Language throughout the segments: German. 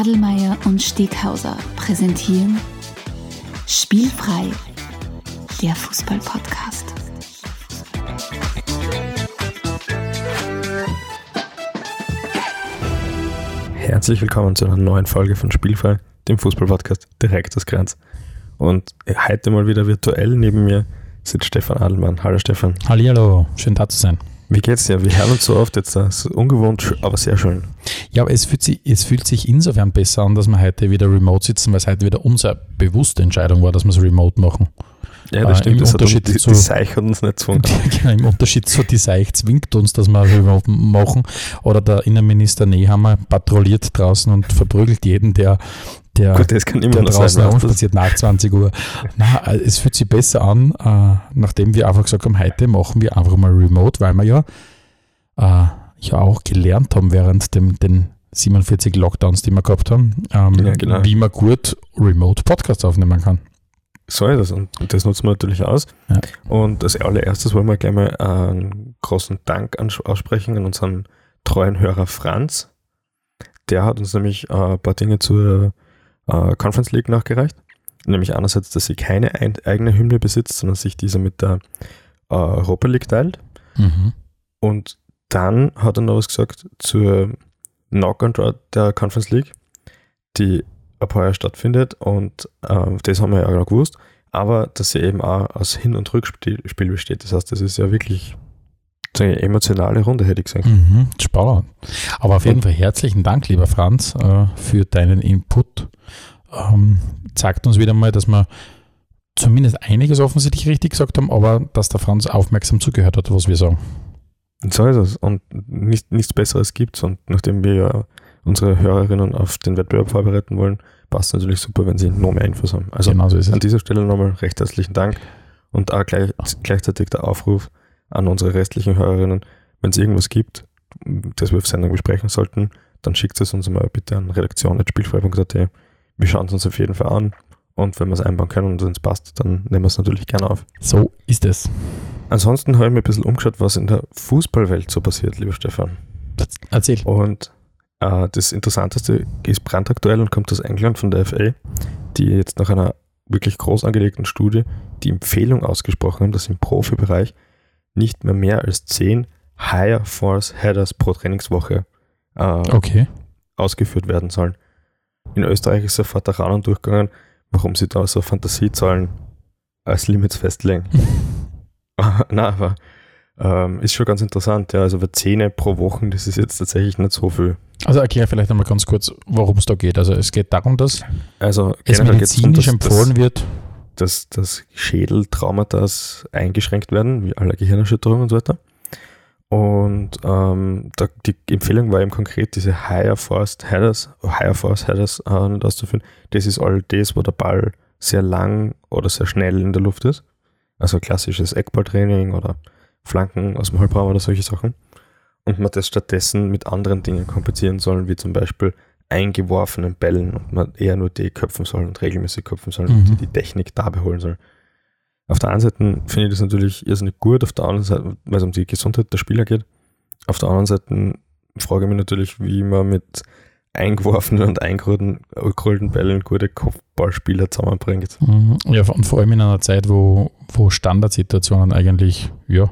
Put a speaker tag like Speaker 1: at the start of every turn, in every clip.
Speaker 1: Adelmeier und Steghauser präsentieren Spielfrei, der Fußball-Podcast.
Speaker 2: Herzlich willkommen zu einer neuen Folge von Spielfrei, dem Fußball-Podcast direkt aus Grenz. Und heute mal wieder virtuell neben mir sitzt Stefan Adelmann. Hallo Stefan.
Speaker 3: Hallihallo, schön da zu sein.
Speaker 2: Wie geht's dir? Wir hören uns so oft jetzt, das ist ungewohnt, aber sehr schön.
Speaker 3: Ja, aber es fühlt, sich, es fühlt sich insofern besser an, dass wir heute wieder remote sitzen, weil es heute wieder unsere bewusste Entscheidung war, dass wir es remote machen.
Speaker 2: Ja, das
Speaker 3: Äh,
Speaker 2: stimmt.
Speaker 3: im
Speaker 2: Das hat
Speaker 3: Unterschied
Speaker 2: uns, die,
Speaker 3: zu-
Speaker 2: die Seich hat uns nicht gezwungen.
Speaker 3: Genau, Im Unterschied zu die Seich zwingt uns, dass wir remote machen. Oder der Innenminister Nehammer patrouilliert draußen und verprügelt jeden, der, der,
Speaker 2: Gut, das kann immer
Speaker 3: der
Speaker 2: noch
Speaker 3: draußen
Speaker 2: sein.
Speaker 3: herumspaziert nach 20 Uhr. Na, äh, es fühlt sich besser an, äh, nachdem wir einfach gesagt haben, heute machen wir einfach mal remote, weil wir ja, äh, ja auch gelernt haben während dem, den 47 Lockdowns, die wir gehabt haben, ähm,
Speaker 2: Ja, genau.
Speaker 3: wie man gut remote Podcasts aufnehmen kann.
Speaker 2: So ist es und das nutzen wir natürlich aus.
Speaker 3: Ja.
Speaker 2: Und als allererstes wollen wir gleich mal einen großen Dank aussprechen an unseren treuen Hörer Franz. Der hat uns nämlich äh, ein paar Dinge zur äh, Conference League nachgereicht. Nämlich einerseits, dass sie keine ein, eigene Hymne besitzt, sondern sich diese mit der äh, Europa League teilt.
Speaker 3: Mhm.
Speaker 2: Und dann hat er noch was gesagt zur Knock-on-Draw der Conference League, die ab heuer stattfindet. Und äh, das haben wir ja auch noch gewusst. Aber dass sie eben auch aus Hin- und Rückspiel Spiel besteht. Das heißt, das ist ja wirklich eine emotionale Runde, hätte ich gesagt.
Speaker 3: Mhm, spannend. Aber auf jeden Fall herzlichen Dank, lieber Franz, äh, für deinen Input. Ähm, zeigt uns wieder mal, dass wir zumindest einiges offensichtlich richtig gesagt haben, aber dass der Franz aufmerksam zugehört hat, was wir sagen.
Speaker 2: Und so ist es. Und nicht, nichts Besseres gibt's. Und nachdem wir ja unsere Hörerinnen auf den Wettbewerb vorbereiten wollen, passt es natürlich super, wenn sie noch mehr Infos haben. Also
Speaker 3: genau so ist es.
Speaker 2: An dieser Stelle nochmal recht herzlichen Dank und auch gleich, gleichzeitig der Aufruf an unsere restlichen Hörerinnen, wenn es irgendwas gibt, das wir auf Sendung besprechen sollten, dann schickt es uns mal bitte an redaktion.spielfrei.at. Wir schauen es uns auf jeden Fall an und wenn wir es einbauen können und uns passt, dann nehmen wir es natürlich gerne auf.
Speaker 3: So ist es.
Speaker 2: Ansonsten habe ich mir ein bisschen umgeschaut, was in der Fußballwelt so passiert, lieber Stefan.
Speaker 3: Erzähl.
Speaker 2: Und äh, das Interessanteste ist brandaktuell und kommt aus England von der FA, die jetzt nach einer wirklich groß angelegten Studie die Empfehlung ausgesprochen haben, dass im Profibereich nicht mehr mehr als 10 Higher Force Headers pro Trainingswoche äh,
Speaker 3: Okay.
Speaker 2: ausgeführt werden sollen. In Österreich ist sofort der Rahmen durchgegangen, warum sie da so Fantasiezahlen als Limits festlegen. Na, aber ähm, ist schon ganz interessant. Ja, also bei 10 pro Woche, das ist jetzt tatsächlich nicht so viel.
Speaker 3: Also erklär vielleicht einmal ganz kurz, worum es da geht. Also es geht darum, dass
Speaker 2: Also
Speaker 3: es medizinisch
Speaker 2: dass-
Speaker 3: empfohlen wird.
Speaker 2: Dass, dass Schädeltraumata eingeschränkt werden, wie alle Gehirnerschütterungen und so weiter. Und ähm, da, die Empfehlung war eben konkret, diese Higher Force Headers, Higher Force Headers äh, nicht auszuführen. Das ist all das, wo der Ball sehr lang oder sehr schnell in der Luft ist. Also klassisches Eckballtraining oder Flanken aus dem Halbraum oder solche Sachen. Und man das stattdessen mit anderen Dingen kompensieren soll, wie zum Beispiel eingeworfenen Bällen und man eher nur die köpfen soll und regelmäßig köpfen soll und
Speaker 3: Mhm.
Speaker 2: die Technik da beholen soll. Auf der einen Seite finde ich das natürlich irrsinnig gut, auf der anderen Seite, weil es um die Gesundheit der Spieler geht. Auf der anderen Seite frage ich mich natürlich, wie man mit eingeworfenen und eingerollten Bällen gute Kopfballspieler zusammenbringt.
Speaker 3: Mhm. Ja, und vor allem in einer Zeit, wo, wo Standardsituationen eigentlich ja,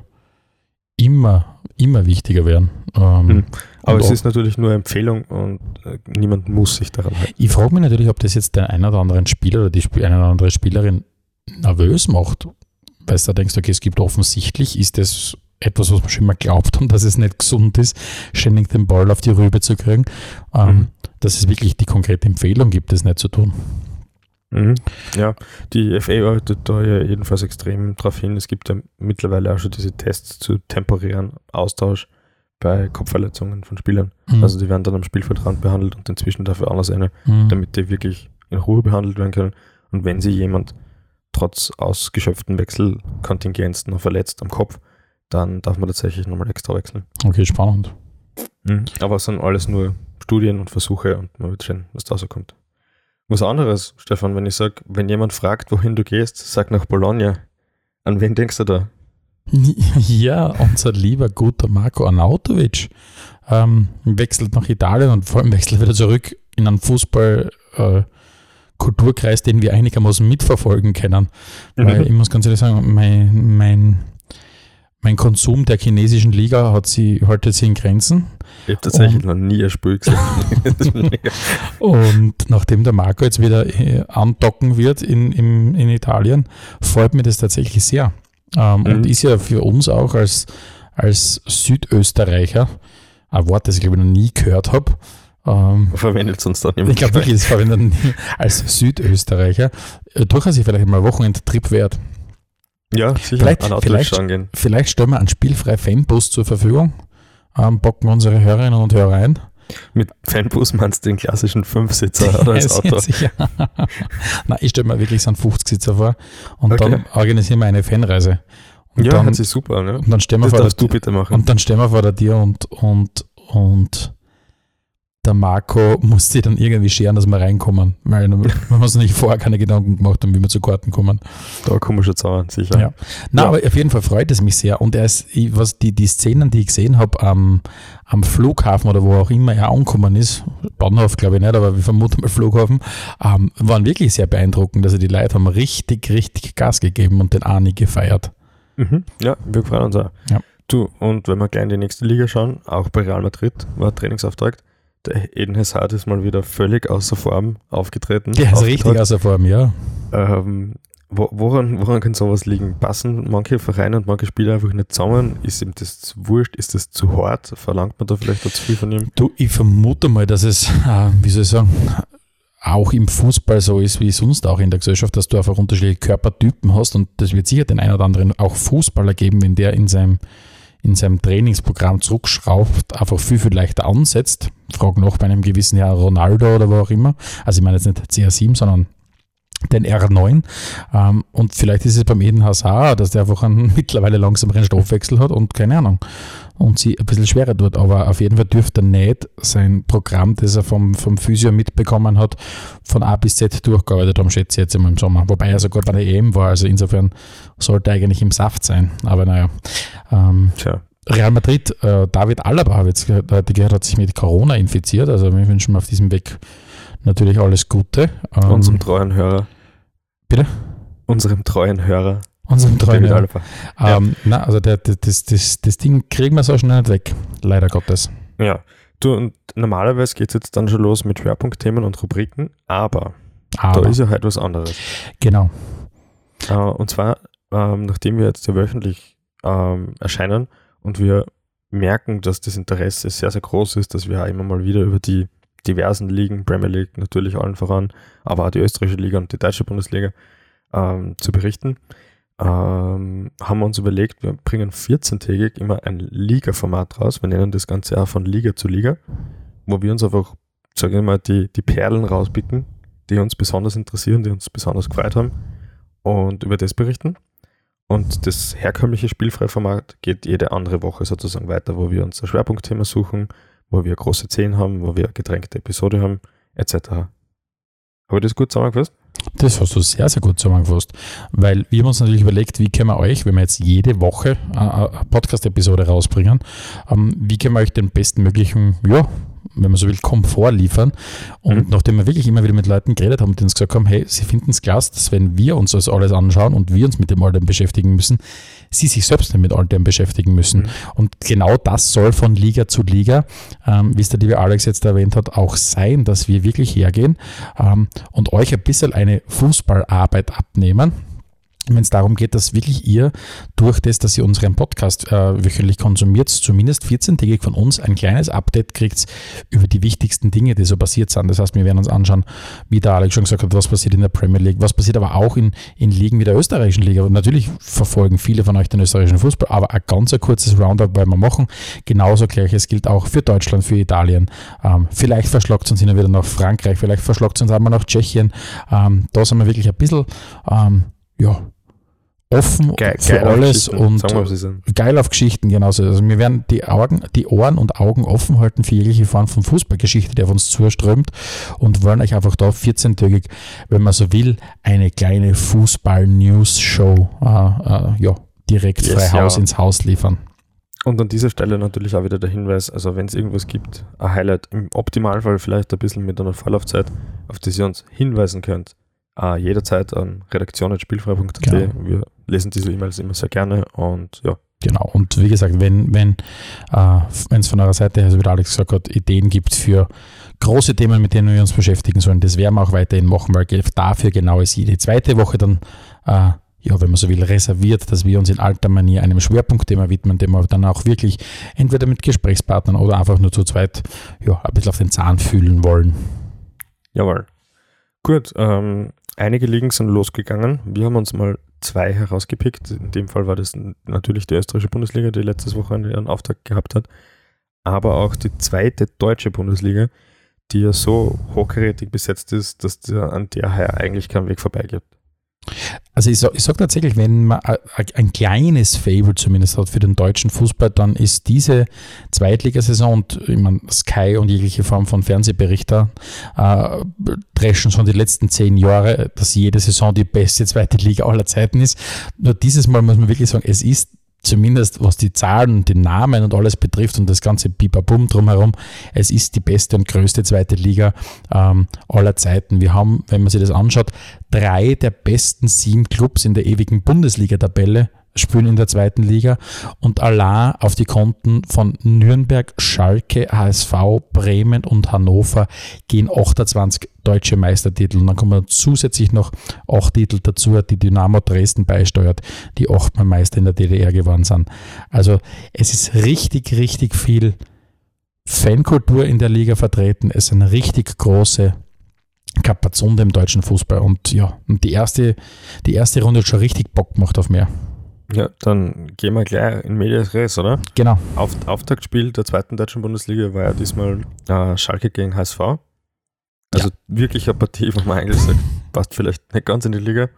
Speaker 3: immer, immer wichtiger werden. Ähm,
Speaker 2: Mhm. Aber
Speaker 3: Und
Speaker 2: es ist natürlich nur Empfehlung und äh, niemand muss sich daran halten.
Speaker 3: Ich frage mich natürlich, ob das jetzt den einen oder anderen Spieler oder die Sp- eine oder andere Spielerin nervös macht, weil du da denkst, okay, es gibt offensichtlich, ist das etwas, was man schon mal glaubt haben, dass es nicht gesund ist, ständig den Ball auf die Rübe zu kriegen, ähm,
Speaker 2: Mhm.
Speaker 3: dass es wirklich die konkrete Empfehlung gibt, das nicht zu tun.
Speaker 2: Mhm. Ja, die FA arbeitet da ja jedenfalls extrem drauf hin. Es gibt ja mittlerweile auch schon diese Tests zu temporären Austausch bei Kopfverletzungen von Spielern.
Speaker 3: Mhm.
Speaker 2: Also die werden dann am Spielfeldrand behandelt und inzwischen dafür anders eine,
Speaker 3: Mhm.
Speaker 2: damit die wirklich in Ruhe behandelt werden können. Und wenn sie jemand trotz ausgeschöpften Wechselkontingenz noch verletzt am Kopf, dann darf man tatsächlich nochmal extra wechseln.
Speaker 3: Okay, spannend.
Speaker 2: Aber es sind alles nur Studien und Versuche und man wird sehen, was da so kommt. Was anderes, Stefan, wenn ich sage, wenn jemand fragt, wohin du gehst, sag nach Bologna. An wen denkst du da?
Speaker 3: Ja, unser lieber guter Marco Arnautovic ähm, wechselt nach Italien und vor allem wechselt wieder zurück in einem Fußball äh, den wir einigermaßen mitverfolgen können. Mhm. Weil ich muss ganz ehrlich sagen, mein, mein, mein Konsum der chinesischen Liga hat sie, haltet sich in Grenzen.
Speaker 2: Ich habe tatsächlich und, noch nie ein Spiel gesehen.
Speaker 3: und nachdem der Marco jetzt wieder äh, andocken wird in, in, in Italien, freut mich das tatsächlich sehr. Ähm, mhm. Und ist ja für uns auch als, als Südösterreicher ein Wort, das ich glaube ich noch nie gehört habe.
Speaker 2: Ähm, verwendet es uns dann
Speaker 3: immer. Ich glaube wirklich, das verwendet als Südösterreicher äh, durchaus vielleicht mal Wochenendtrip wert.
Speaker 2: Ja, sicher.
Speaker 3: Vielleicht, vielleicht, vielleicht stellen wir einen spielfrei Fanbus zur Verfügung, ähm, bocken unsere Hörerinnen und Hörer ein.
Speaker 2: Mit Fanbus meinst du den klassischen Fünfsitzer oder das Auto?
Speaker 3: Sicher. Nein, ich stelle mir wirklich so einen 50-Sitzer vor und okay. dann organisieren wir eine Fanreise.
Speaker 2: Und ja, dann, das ist super. Ne?
Speaker 3: Und dann stellen wir
Speaker 2: das
Speaker 3: vor
Speaker 2: der, du bitte machen.
Speaker 3: Und dann stellen wir vor der Tür und, und, und der Marco muss sich dann irgendwie scheren, dass wir reinkommen. Weil wir haben uns nicht vorher keine Gedanken gemacht haben, wie wir zu Karten kommen.
Speaker 2: Da kommen wir schon zusammen, sicher.
Speaker 3: Ja. Na, ja. aber auf jeden Fall freut es mich sehr. Und er ist, was die, die Szenen, die ich gesehen habe am, am Flughafen oder wo auch immer er angekommen ist, Bahnhof glaube ich nicht, aber wir vermuten mal Flughafen, ähm, waren wirklich sehr beeindruckend. Also die Leute haben richtig, richtig Gas gegeben und den Ani gefeiert.
Speaker 2: Mhm. Ja, wir freuen uns auch. Ja. Du, und wenn wir gleich in die nächste Liga schauen, auch bei Real Madrid war Trainingsauftrag Eden Hazard ist mal wieder völlig außer Form aufgetreten.
Speaker 3: Der ist richtig außer Form, ja.
Speaker 2: Ähm, woran, woran kann sowas liegen? Passen manche Vereine und manche Spieler einfach nicht zusammen? Ist ihm das wurscht? Ist das zu hart? Verlangt man da vielleicht zu viel von ihm?
Speaker 3: Du, ich vermute mal, dass es, äh, wie soll ich sagen, auch im Fußball so ist wie sonst auch in der Gesellschaft, dass du einfach unterschiedliche Körpertypen hast und das wird sicher den einen oder anderen auch Fußballer geben, wenn der in seinem in seinem Trainingsprogramm zurückschraubt, einfach viel, viel leichter ansetzt. Frag noch bei einem gewissen Jahr Ronaldo oder wo auch immer. Also ich meine jetzt nicht CR7, sondern den R9. Ähm, und vielleicht ist es beim Eden Hazard, dass der einfach einen mittlerweile langsameren Stoffwechsel hat und keine Ahnung. Und sie ein bisschen schwerer tut. Aber auf jeden Fall dürfte er nicht sein Programm, das er vom, vom Physio mitbekommen hat, von A bis Z durchgearbeitet haben, schätze ich jetzt immer im Sommer. Wobei er sogar bei der EM war. Also insofern sollte er eigentlich im Saft sein. Aber naja. Ähm, Tja. Real Madrid, äh, David Alaba, habe jetzt gehört, gehört, hat sich mit Corona infiziert. Also wir wünschen auf diesem Weg natürlich alles Gute.
Speaker 2: Ähm, Unserem treuen Hörer.
Speaker 3: Bitte?
Speaker 2: Unserem treuen Hörer.
Speaker 3: Unserem treuen Hörer. Ähm, Na, also der, das, das, das Ding kriegen wir so schnell nicht weg. Leider Gottes.
Speaker 2: Ja. Du, und normalerweise geht es jetzt dann schon los mit Schwerpunktthemen und Rubriken, aber, aber. da ist ja halt was anderes.
Speaker 3: Genau.
Speaker 2: Äh, und zwar, ähm, nachdem wir jetzt ja wöchentlich ähm, erscheinen und wir merken, dass das Interesse sehr, sehr groß ist, dass wir auch immer mal wieder über die diversen Ligen, Premier League natürlich allen voran, aber auch die österreichische Liga und die deutsche Bundesliga ähm, zu berichten, ähm, haben wir uns überlegt, wir bringen 14-tägig immer ein Liga-Format raus. Wir nennen das Ganze auch von Liga zu Liga, wo wir uns einfach, sagen wir mal, die, die Perlen rauspicken, die uns besonders interessieren, die uns besonders gefreut haben und über das berichten. Und das herkömmliche Spielfreiformat geht jede andere Woche sozusagen weiter, wo wir uns ein Schwerpunktthema suchen, wo wir große Szenen haben, wo wir getränkte Episode haben, etc. Habe ich das gut zusammengefasst?
Speaker 3: Das hast du sehr, sehr gut zusammengefasst, weil wir haben uns natürlich überlegt, wie können wir euch, wenn wir jetzt jede Woche eine Podcast-Episode rausbringen, ähm, wie können wir euch den bestmöglichen ja, wenn man so will, Komfort liefern. Und mhm. nachdem wir wirklich immer wieder mit Leuten geredet haben, die uns gesagt haben, hey, sie finden es klasse, dass wenn wir uns das alles anschauen und wir uns mit dem all dem beschäftigen müssen, sie sich selbst nicht mit all dem beschäftigen müssen. Mhm. Und genau das soll von Liga zu Liga, ähm, wie es der liebe Alex jetzt erwähnt hat, auch sein, dass wir wirklich hergehen ähm, und euch ein bisschen eine Fußballarbeit abnehmen wenn es darum geht, dass wirklich ihr durch das, dass ihr unseren Podcast äh, wöchentlich konsumiert, zumindest 14-tägig von uns ein kleines Update kriegt über die wichtigsten Dinge, die so passiert sind. Das heißt, wir werden uns anschauen, wie der Alex schon gesagt hat, was passiert in der Premier League, was passiert aber auch in, in Ligen wie der österreichischen Liga. Und natürlich verfolgen viele von euch den österreichischen Fußball, aber ein ganz kurzes Roundup wollen wir machen. Genauso gleiches gilt auch für Deutschland, für Italien. Ähm, vielleicht verschlagt es uns hin wieder nach Frankreich, vielleicht verschlagt es uns einmal nach Tschechien. Ähm, da sind wir wirklich ein bisschen, ähm, ja, offen
Speaker 2: geil,
Speaker 3: für alles und geil auf Geschichten, genauso. Also wir werden die Augen, die Ohren und Augen offen halten für jegliche Form von Fußballgeschichte, der auf uns zuströmt und wollen euch einfach da 14-tägig, wenn man so will, eine kleine Fußball-News-Show äh, äh, ja, direkt yes, frei Haus ja. ins Haus liefern.
Speaker 2: Und an dieser Stelle natürlich auch wieder der Hinweis, also wenn es irgendwas gibt, ein Highlight, im Optimalfall vielleicht ein bisschen mit einer Vorlaufzeit, auf das ihr uns hinweisen könnt, äh, jederzeit an redaktion.spielfrei.at.
Speaker 3: Genau.
Speaker 2: Wir lesen diese E-Mails immer sehr gerne und ja,
Speaker 3: Genau, und wie gesagt, wenn wenn äh, es von eurer Seite, also wie der Alex gesagt hat, Ideen gibt für große Themen, mit denen wir uns beschäftigen sollen, das werden wir auch weiterhin machen, weil dafür genau ist jede zweite Woche dann, äh, ja, wenn man so will, reserviert, dass wir uns in alter Manier einem Schwerpunktthema widmen, dem wir dann auch wirklich entweder mit Gesprächspartnern oder einfach nur zu zweit ja, ein bisschen auf den Zahn fühlen wollen.
Speaker 2: jawohl. Gut, ähm, einige Ligen sind losgegangen. Wir haben uns mal zwei herausgepickt. In dem Fall war das natürlich die österreichische Bundesliga, die letztes Wochenende ihren Auftakt gehabt hat. Aber auch die zweite deutsche Bundesliga, die ja so hochkarätig besetzt ist, dass der, an der her eigentlich kein Weg vorbei gibt.
Speaker 3: Also ich ich sag tatsächlich, wenn man ein kleines Fable zumindest hat für den deutschen Fußball, dann ist diese Zweitligasaison und ich meine, Sky und jegliche Form von Fernsehberichter äh, dreschen schon die letzten zehn Jahre, dass jede Saison die beste zweite Liga aller Zeiten ist. Nur dieses Mal muss man wirklich sagen, es ist zumindest was die Zahlen, die Namen und alles betrifft und das ganze Bibabum drumherum, es ist die beste und größte zweite Liga ähm, aller Zeiten. Wir haben, wenn man sich das anschaut, drei der besten sieben Clubs in der ewigen Bundesliga-Tabelle spielen in der zweiten Liga und allein auf die Konten von Nürnberg, Schalke, HSV, Bremen und Hannover gehen 28 deutsche Meistertitel. Und dann kommen zusätzlich noch acht Titel dazu, die Dynamo Dresden beisteuert, die achtmal Meister in der DDR geworden sind. Also es ist richtig, richtig viel Fankultur in der Liga vertreten. Es sind richtig große Kapazunde im deutschen Fußball. Und ja, die erste, die erste Runde hat schon richtig Bock gemacht auf mehr.
Speaker 2: Ja, dann gehen wir gleich in Medias Res, oder?
Speaker 3: Genau.
Speaker 2: Auf, Auftaktspiel der zweiten deutschen Bundesliga war ja diesmal äh, Schalke gegen HSV. Also wirklich eine Partie, wo man eigentlich sagt, passt vielleicht nicht ganz in die Liga.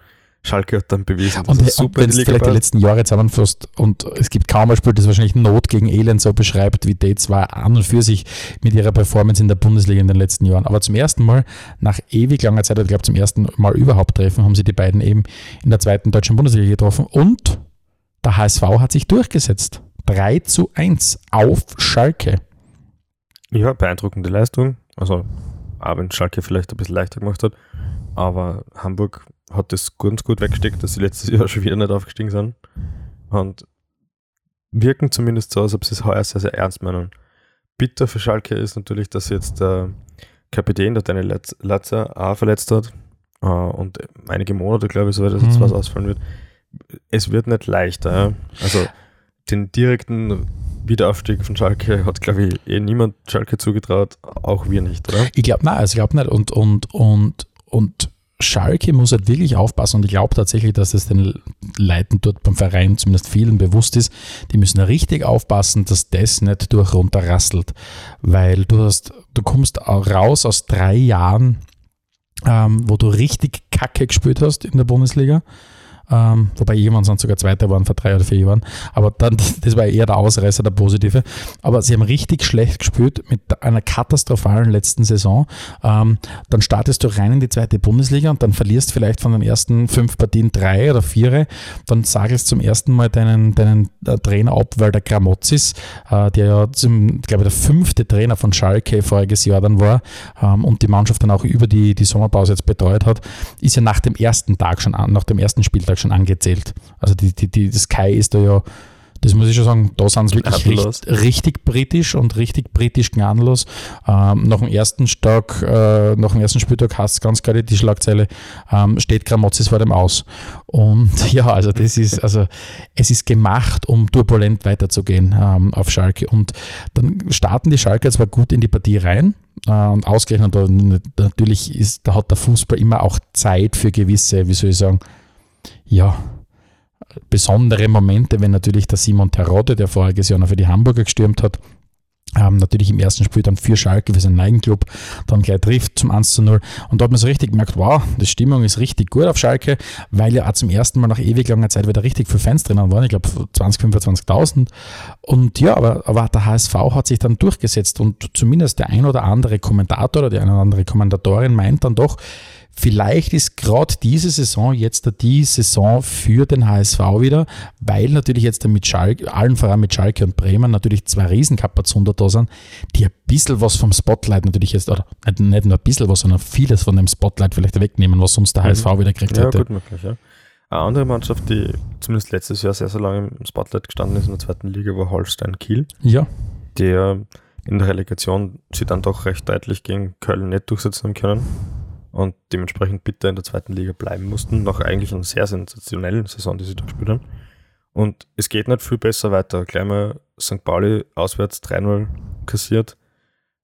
Speaker 2: Schalke hat dann bewiesen, dass
Speaker 3: Und,
Speaker 2: es
Speaker 3: und
Speaker 2: super
Speaker 3: wenn
Speaker 2: in die Liga
Speaker 3: vielleicht die letzten Jahre zusammenfasst und es gibt kaum ein Spiel, das wahrscheinlich Not gegen Elend so beschreibt, wie die zwei an und für sich mit ihrer Performance in der Bundesliga in den letzten Jahren. Aber zum ersten Mal, nach ewig langer Zeit, ich glaube zum ersten Mal überhaupt treffen, haben sie die beiden eben in der zweiten deutschen Bundesliga getroffen und der HSV hat sich durchgesetzt. 3 zu 1 auf Schalke.
Speaker 2: Ja, beeindruckende Leistung. Also, auch wenn Schalke vielleicht ein bisschen leichter gemacht hat. Aber Hamburg hat das ganz gut weggesteckt, dass sie letztes Jahr schon wieder nicht aufgestiegen sind. Und wirken zumindest so, als ob sie es heuer sehr, sehr ernst meinen. Bitter für Schalke ist natürlich, dass jetzt der Kapitän, der Daniel Latz- Latzer, auch verletzt hat. Äh, Und einige Monate, glaube ich, soweit das jetzt
Speaker 3: Mhm.
Speaker 2: was ausfallen wird. Es wird nicht leichter. Also, den direkten Wiederaufstieg von Schalke hat, glaube ich, eh niemand Schalke zugetraut, auch wir nicht, oder?
Speaker 3: Ich glaube, nein, also ich glaube nicht. Und, und, und, und Schalke muss halt wirklich aufpassen und ich glaube tatsächlich, dass es den Leuten dort beim Verein, zumindest vielen, bewusst ist. Die müssen richtig aufpassen, dass das nicht durch runterrasselt. Weil du hast, du kommst raus aus drei Jahren, ähm, wo du richtig Kacke gespielt hast in der Bundesliga. Ähm, wobei irgendwann sind sogar Zweiter waren vor drei oder vier Jahren. Aber dann, das war eher der Ausreißer, der positive. Aber sie haben richtig schlecht gespielt mit einer katastrophalen letzten Saison. Ähm, dann startest du rein in die zweite Bundesliga und dann verlierst vielleicht von den ersten fünf Partien drei oder vier. Dann sagelst zum ersten Mal deinen, deinen äh, Trainer ab, weil der Gramozis, äh, der ja zum, glaube ich, der fünfte Trainer von Schalke voriges Jahr dann war ähm, und die Mannschaft dann auch über die, die Sommerpause jetzt betreut hat, ist ja nach dem ersten Tag schon an, nach dem ersten Spieltag schon angezählt. Also die, die, die, das Sky ist da ja, das muss ich schon sagen, da sind sie wirklich
Speaker 2: Gnadenlos.
Speaker 3: richtig, richtig britisch und richtig britisch gnadenlos. Ähm, nach dem ersten Tag, äh, nach dem ersten Spieltag hast du ganz klar die Schlagzeile, ähm, steht Gramozis vor dem Aus. Und ja, also das ist, also es ist gemacht, um turbulent weiterzugehen ähm, auf Schalke. Und dann starten die Schalke zwar gut in die Partie rein, äh, und ausgerechnet, natürlich ist, da hat der Fußball immer auch Zeit für gewisse, wie soll ich sagen, ja, besondere Momente, wenn natürlich der Simon Terodde, der voriges Jahr noch für die Hamburger gestürmt hat, ähm, natürlich im ersten Spiel dann für Schalke, für seinen Eigenclub, dann gleich trifft zum 1 zu 0. Und da hat man so richtig gemerkt, wow, die Stimmung ist richtig gut auf Schalke, weil ja auch zum ersten Mal nach ewig langer Zeit wieder richtig viele Fans drinnen waren, ich glaube 20, 25.000. Und ja, aber, aber der HSV hat sich dann durchgesetzt und zumindest der ein oder andere Kommentator oder die eine oder andere Kommentatorin meint dann doch, vielleicht ist gerade diese Saison jetzt die Saison für den HSV wieder, weil natürlich jetzt mit Schalke, allen voran mit Schalke und Bremen natürlich zwei Riesenkapazunder da sind, die ein bisschen was vom Spotlight natürlich jetzt, oder nicht, nur ein bisschen was, sondern vieles von dem Spotlight vielleicht wegnehmen, was sonst der HSV mhm. wieder kriegt
Speaker 2: ja, hätte. Gut möglich, ja. Eine andere Mannschaft, die zumindest letztes Jahr sehr, sehr lange im Spotlight gestanden ist in der zweiten Liga, war Holstein Kiel.
Speaker 3: Ja.
Speaker 2: Der in der Relegation sie dann doch recht deutlich gegen Köln nicht durchsetzen haben können und dementsprechend bitter in der zweiten Liga bleiben mussten, nach eigentlich einer sehr sensationellen Saison, die sie da gespielt haben. Und es geht nicht viel besser weiter. Gleich mal St. Pauli auswärts 3-0 kassiert.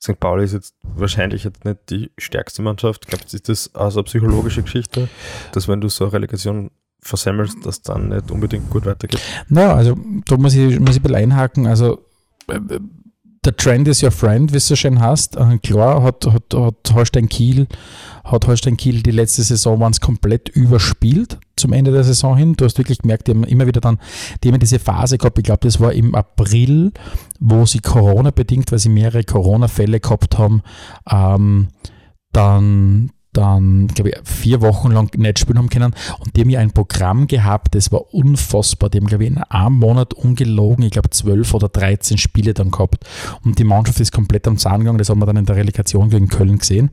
Speaker 2: St. Pauli ist jetzt wahrscheinlich jetzt nicht die stärkste Mannschaft. Glaubst du, ist das also eine psychologische Geschichte, dass wenn du so eine Relegation versemmelst, dass dann nicht unbedingt gut weitergeht?
Speaker 3: Naja, also da muss ich, muss ich ein bisschen einhaken. Also äh, der Trend is your friend, wie du so schön hast. Äh, klar hat, hat, hat Holstein Kiel hat Holstein Kiel die letzte Saison ganz komplett überspielt zum Ende der Saison hin. Du hast wirklich gemerkt, die haben immer wieder dann, die haben diese Phase gehabt, ich glaube, das war im April, wo sie Corona bedingt, weil sie mehrere Corona-Fälle gehabt haben, ähm, dann, dann, glaube ich, vier Wochen lang nicht spielen haben können. Und die haben ja ein Programm gehabt, das war unfassbar. Die haben, glaube ich, in einem Monat ungelogen, ich glaube, zwölf oder dreizehn Spiele dann gehabt. Und die Mannschaft ist komplett am Zahn gegangen. Das haben wir dann in der Relegation gegen Köln gesehen.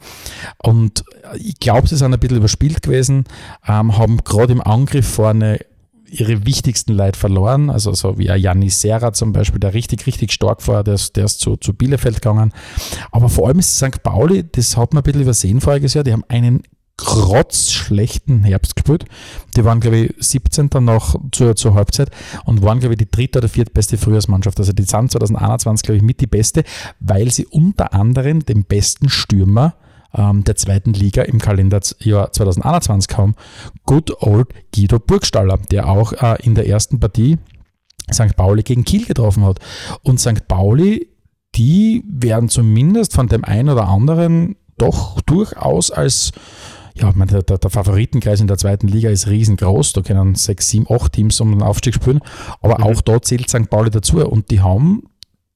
Speaker 3: Und ich glaube, sie sind ein bisschen überspielt gewesen, ähm, haben gerade im Angriff vorne ihre wichtigsten Leute verloren. Also so wie Janis Serra zum Beispiel, der richtig, richtig stark war, der ist, der ist zu, zu Bielefeld gegangen. Aber vor allem ist St. Pauli, das hat man ein bisschen übersehen voriges Jahr, die haben einen schlechten Herbst gespielt. Die waren, glaube ich, 17. noch zur, zur Halbzeit und waren, glaube ich, die dritte oder viertbeste Frühjahrsmannschaft. Also die sind 2021, glaube ich, mit die beste, weil sie unter anderem den besten Stürmer ähm, der zweiten Liga im Kalenderjahr 2021 kam. Good old Guido Burgstaller, der auch äh, in der ersten Partie St. Pauli gegen Kiel getroffen hat. Und St. Pauli, die werden zumindest von dem einen oder anderen doch durchaus als ja, ich meine, der, der, Favoritenkreis in der zweiten Liga ist riesengroß. Da können sechs, sieben, acht Teams um den Aufstieg spielen. Aber mhm. auch da zählt St. Pauli dazu. Und die haben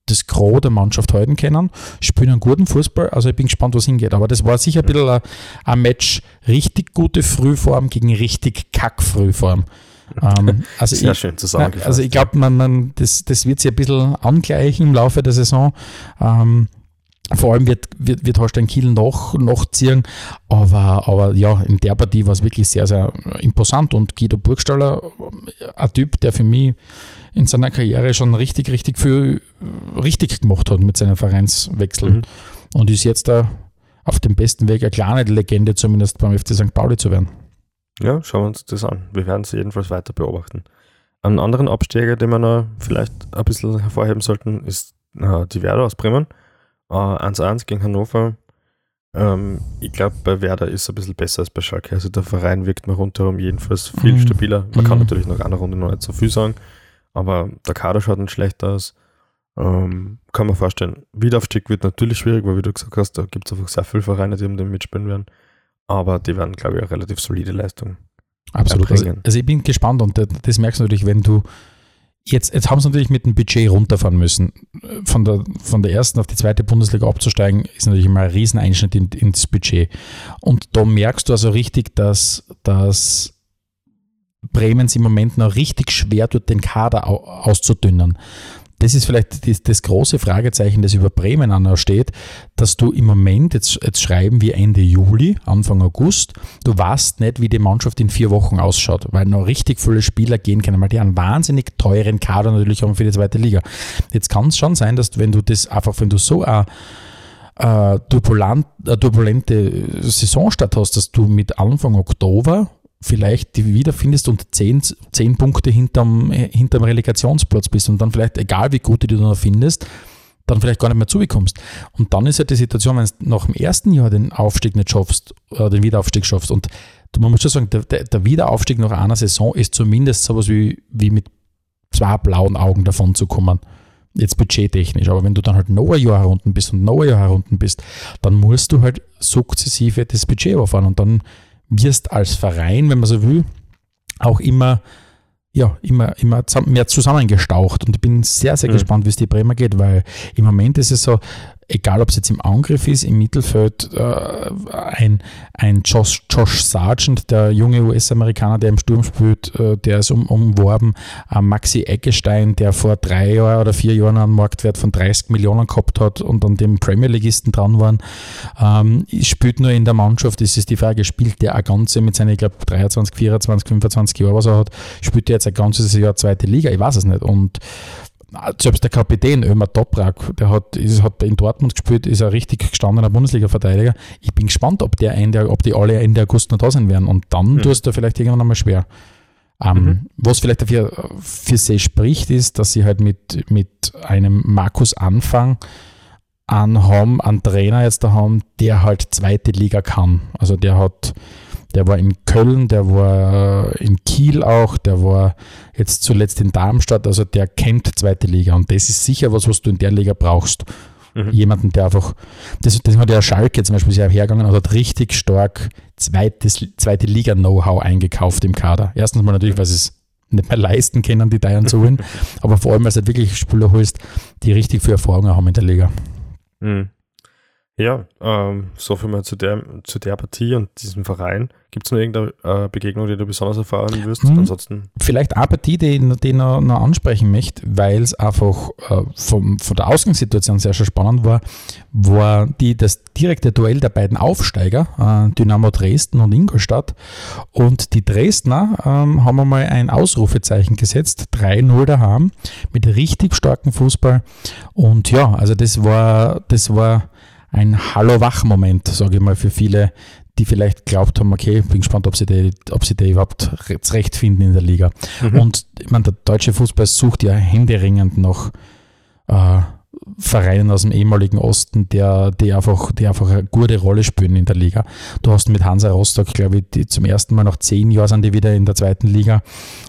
Speaker 3: das Gros der Mannschaft halten können, spielen einen guten Fußball. Also ich bin gespannt, was hingeht. Aber das war sicher ein bisschen ein, ein Match, richtig gute Frühform gegen richtig Kack-Frühform.
Speaker 2: Ähm, also Sehr ich, schön zusammengefasst.
Speaker 3: Also ich glaube, man, man, das, das wird sich ein bisschen angleichen im Laufe der Saison. Ähm, vor allem wird, wird, wird Holstein Kiel noch, noch ziehen, aber, aber ja, in der Partie war es wirklich sehr, sehr imposant und Guido Burgstaller, ein Typ, der für mich in seiner Karriere schon richtig, richtig viel richtig gemacht hat mit seinen Vereinswechseln mhm. und ist jetzt da auf dem besten Weg, eine kleine Legende zumindest beim FC St. Pauli zu werden.
Speaker 2: Ja, schauen wir uns das an. Wir werden es jedenfalls weiter beobachten. Einen anderen Absteiger, den wir noch vielleicht ein bisschen hervorheben sollten, ist äh, die Werder aus Bremen. Äh, 1-1 gegen Hannover. Ähm, ich glaube, bei Werder ist es ein bisschen besser als bei Schalke. Also der Verein wirkt mir rundherum jedenfalls viel mhm. stabiler. Man mhm. kann natürlich nach einer Runde noch nicht so viel sagen. Aber der Kader schaut nicht schlecht aus. Ähm, kann man vorstellen. Wiederaufstieg wird natürlich schwierig, weil wie du gesagt hast, da gibt es einfach sehr viele Vereine, die um den mitspielen werden. Aber die werden, glaube ich, eine relativ solide Leistung.
Speaker 3: Absolut. Also, also, ich bin gespannt und das merkst du natürlich, wenn du jetzt, jetzt haben sie natürlich mit dem Budget runterfahren müssen. Von der, von der ersten auf die zweite Bundesliga abzusteigen, ist natürlich immer ein Rieseneinschnitt in, ins Budget. Und da merkst du also richtig, dass, dass Bremen im Moment noch richtig schwer tut, den Kader auszudünnen. Das ist vielleicht das, das große Fragezeichen, das über Bremen ansteht, dass du im Moment, jetzt, jetzt schreiben wir Ende Juli, Anfang August, du weißt nicht, wie die Mannschaft in vier Wochen ausschaut, weil noch richtig viele Spieler gehen können, weil die einen wahnsinnig teuren Kader natürlich haben für die zweite Liga. Jetzt kann es schon sein, dass wenn du das einfach, wenn du so eine äh, turbulent, äh, turbulente Saisonstart hast, dass du mit Anfang Oktober vielleicht die wiederfindest und zehn, zehn Punkte hinterm, hinterm Relegationsplatz bist und dann vielleicht, egal wie gut du noch findest, dann vielleicht gar nicht mehr zubekommst. Und dann ist ja die Situation, wenn du nach dem ersten Jahr den Aufstieg nicht schaffst, oder den Wiederaufstieg schaffst, und man muss schon sagen, der, der Wiederaufstieg nach einer Saison ist zumindest sowas wie, wie mit zwei blauen Augen davon zu kommen. Jetzt budgettechnisch, aber wenn du dann halt noch ein Jahr herunten bist und noch ein Jahr herunten bist, dann musst du halt sukzessive das Budget überfahren und dann wirst als Verein, wenn man so will, auch immer, ja, immer, immer mehr zusammengestaucht. Und ich bin sehr, sehr mhm. gespannt, wie es die Bremer geht, weil im Moment ist es so, egal ob es jetzt im Angriff ist, im Mittelfeld, äh, ein, ein Josh, Josh Sargent, der junge US-Amerikaner, der im Sturm spielt, äh, der ist um, umworben. Äh, Maxi Eggestein, der vor drei Jahren oder vier Jahren einen Marktwert von 30 Millionen gehabt hat und an dem Premier Leagueisten dran waren, ähm, spielt nur in der Mannschaft. Das ist die Frage, spielt der ein ganze mit seinen, ich glaube, 23, 24, 25 Jahren, was er hat, spielt der jetzt ein ganzes Jahr zweite Liga? Ich weiß es nicht. Und selbst der Kapitän Ömer Toprak, der hat, ist, hat in Dortmund gespielt, ist ein richtig gestandener Bundesliga-Verteidiger. Ich bin gespannt, ob, der Ende, ob die alle Ende August noch da sein werden. Und dann mhm. tust du vielleicht irgendwann einmal schwer. Ähm, mhm. Was vielleicht dafür für sie spricht, ist, dass sie halt mit, mit einem Markus Anfang an haben, einen Trainer jetzt da haben, der halt zweite Liga kann. Also der hat der war in Köln, der war in Kiel auch, der war jetzt zuletzt in Darmstadt. Also der kennt zweite Liga und das ist sicher was, was du in der Liga brauchst. Mhm. Jemanden, der einfach, das, das hat der Schalke zum Beispiel sehr hergegangen und hat richtig stark zweites, zweite Liga-Know-how eingekauft im Kader. Erstens mal natürlich, weil sie es nicht mehr leisten können, die Bayern zu holen, aber vor allem, weil du halt wirklich Spieler holst, die richtig viel Erfahrung haben in der Liga.
Speaker 2: Mhm. Ja, ähm, so viel mal zu der, zu der Partie und diesem Verein. Gibt es noch irgendeine äh, Begegnung, die du besonders erfahren wirst?
Speaker 3: Hm, Ansonsten vielleicht eine Partie, die, die ich noch, noch ansprechen möchte, weil es einfach äh, vom, von der Ausgangssituation sehr, sehr spannend war, war die, das direkte Duell der beiden Aufsteiger, äh, Dynamo Dresden und Ingolstadt. Und die Dresdner ähm, haben einmal ein Ausrufezeichen gesetzt, 3-0 daheim, mit richtig starkem Fußball. Und ja, also das war, das war ein Hallo-Wach-Moment, sage ich mal, für viele, die vielleicht glaubt haben, okay, bin gespannt, ob sie die, ob sie die überhaupt zurechtfinden in der Liga. Mhm. Und ich meine, der deutsche Fußball sucht ja händeringend nach äh, Vereinen aus dem ehemaligen Osten, der, die, einfach, die einfach eine gute Rolle spielen in der Liga. Du hast mit Hansa Rostock, glaube ich, zum ersten Mal nach zehn Jahren sind die wieder in der zweiten Liga.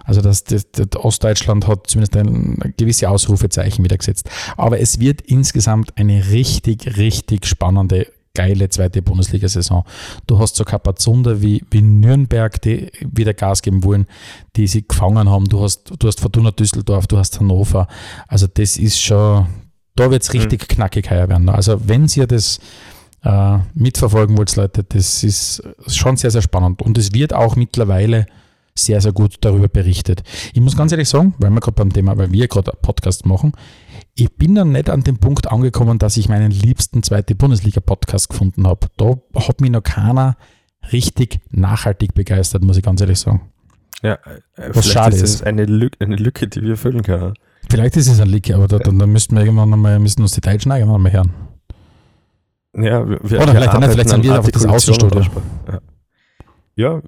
Speaker 3: Also das, das, das Ostdeutschland hat zumindest ein gewisse Ausrufezeichen wieder gesetzt. Aber es wird insgesamt eine richtig, richtig spannende geile zweite Bundesliga-Saison. Du hast so Kapazunder wie, wie Nürnberg, die wieder Gas geben wollen, die sie gefangen haben. Du hast, du hast Fortuna Düsseldorf, du hast Hannover. Also das ist schon, da wird es richtig mhm. knackig heuer werden. Also wenn ihr das äh, mitverfolgen wollt, Leute, das ist schon sehr, sehr spannend. Und es wird auch mittlerweile sehr, sehr gut darüber berichtet. Ich muss ganz ehrlich sagen, weil wir gerade beim Thema, weil wir gerade Podcast machen, ich bin dann nicht an dem Punkt angekommen, dass ich meinen liebsten zweite Bundesliga-Podcast gefunden habe. Da hat mich noch keiner richtig nachhaltig begeistert, muss ich ganz ehrlich sagen.
Speaker 2: Ja, äh, was schade ist. ist eine, Lücke, eine Lücke, die wir füllen können.
Speaker 3: Vielleicht ist es ein Leak, aber da, dann, dann müssten wir irgendwann nochmal, müssen uns die Deutschen irgendwann mal hören.
Speaker 2: Ja, wir, wir
Speaker 3: Oder vielleicht, nicht, vielleicht sind wir auf das Außenstudio.
Speaker 2: Ja. ja,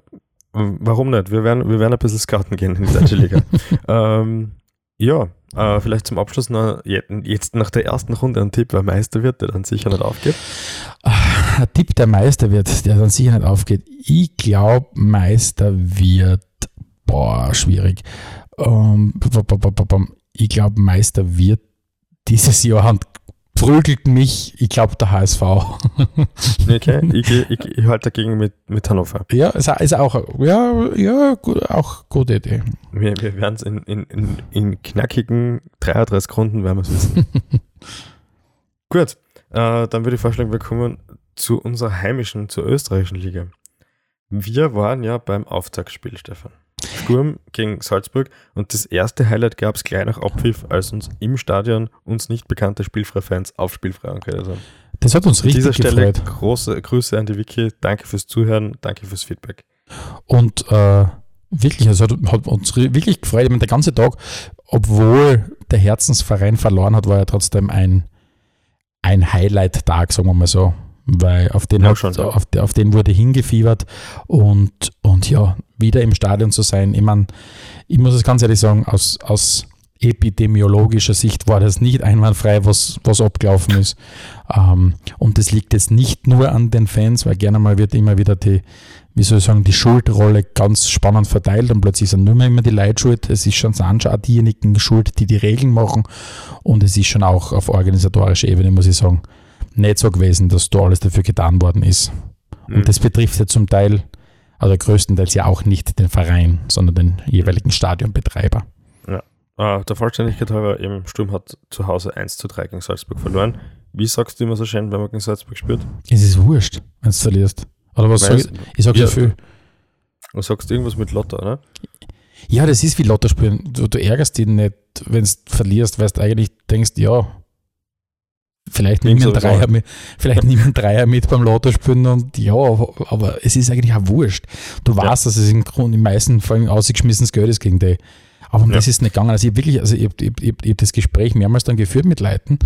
Speaker 2: warum nicht? Wir werden, wir werden ein bisschen scouten gehen in die deutsche Liga. ähm, ja, äh, vielleicht zum Abschluss noch jetzt nach der ersten Runde ein Tipp, wer Meister wird, der dann sicher nicht aufgeht.
Speaker 3: Ein Tipp, der Meister wird, der dann sicher nicht aufgeht. Ich glaube, Meister wird, boah, schwierig. Ähm, ich glaube, Meister wird dieses Jahr und prügelt mich, ich glaube, der HSV.
Speaker 2: okay, ich, ich, ich halte dagegen mit, mit Hannover.
Speaker 3: Ja, ist, ist auch, ja, ja, gut, auch gute Idee.
Speaker 2: Wir, wir werden es in, in, in, in, knackigen 33 Runden, werden wir es wissen. gut, äh, dann würde ich vorschlagen, wir kommen zu unserer heimischen, zur österreichischen Liga. Wir waren ja beim Auftaktspiel, Stefan. Sturm gegen Salzburg und das erste Highlight gab es gleich nach Abpfiff, als uns im Stadion uns nicht bekannte Spielfrei-Fans auf Spielfrei angeredet haben.
Speaker 3: Das hat uns richtig gefreut. An dieser Stelle
Speaker 2: große Grüße an die Wiki, danke fürs Zuhören, danke fürs Feedback.
Speaker 3: Und äh, wirklich, es hat, hat, uns wirklich gefreut. Ich meine, der ganze Tag, obwohl der Herzensverein verloren hat, war ja trotzdem ein, ein Highlight-Tag, sagen wir mal so weil auf den, ja, hat, auf, auf, den wurde hingefiebert und, und ja, wieder im Stadion zu sein. Ich meine, ich muss es ganz ehrlich sagen, aus, aus epidemiologischer Sicht war das nicht einwandfrei, was, was abgelaufen ist. Ähm, und das liegt jetzt nicht nur an den Fans, weil gerne mal wird immer wieder die, wie soll ich sagen, die Schuldrolle ganz spannend verteilt und plötzlich sind nur mehr immer die Leute schuld. Es ist schon auch diejenigen schuld, die die Regeln machen und es ist schon auch auf organisatorischer Ebene, muss ich sagen, nicht so gewesen, dass da alles dafür getan worden ist. Mhm. Und das betrifft ja zum Teil, also größtenteils ja auch nicht den Verein, sondern den jeweiligen Stadionbetreiber.
Speaker 2: Ja. Uh, der Vollständigkeit halber, eben Sturm hat zu Hause 1 zu 3 gegen Salzburg verloren. wie sagst du immer so schön, wenn man gegen Salzburg spielt?
Speaker 3: Es ist wurscht, wenn du verlierst. Oder was sag
Speaker 2: Weiß-
Speaker 3: ich? Ich sag
Speaker 2: ja.
Speaker 3: so viel.
Speaker 2: Du sagst irgendwas mit Lotto, oder?
Speaker 3: Ja, das ist wie Lotto spielen. Du, du ärgerst dich nicht, wenn du verlierst, weil du eigentlich denkst, ja, vielleicht nimm
Speaker 2: Nimm's
Speaker 3: ich einen
Speaker 2: sowieso.
Speaker 3: Dreier mit, vielleicht Dreier mit beim Lotto spielen und ja, aber, es ist eigentlich auch wurscht. Du
Speaker 2: Ja.
Speaker 3: weißt, dass es im Grunde im meisten Fällen ausgeschmissenes Geld ist gegen die. Aber um
Speaker 2: Ja.
Speaker 3: das ist nicht gegangen. Also ich wirklich, also ich habe ich, ich, ich das Gespräch mehrmals dann geführt mit Leuten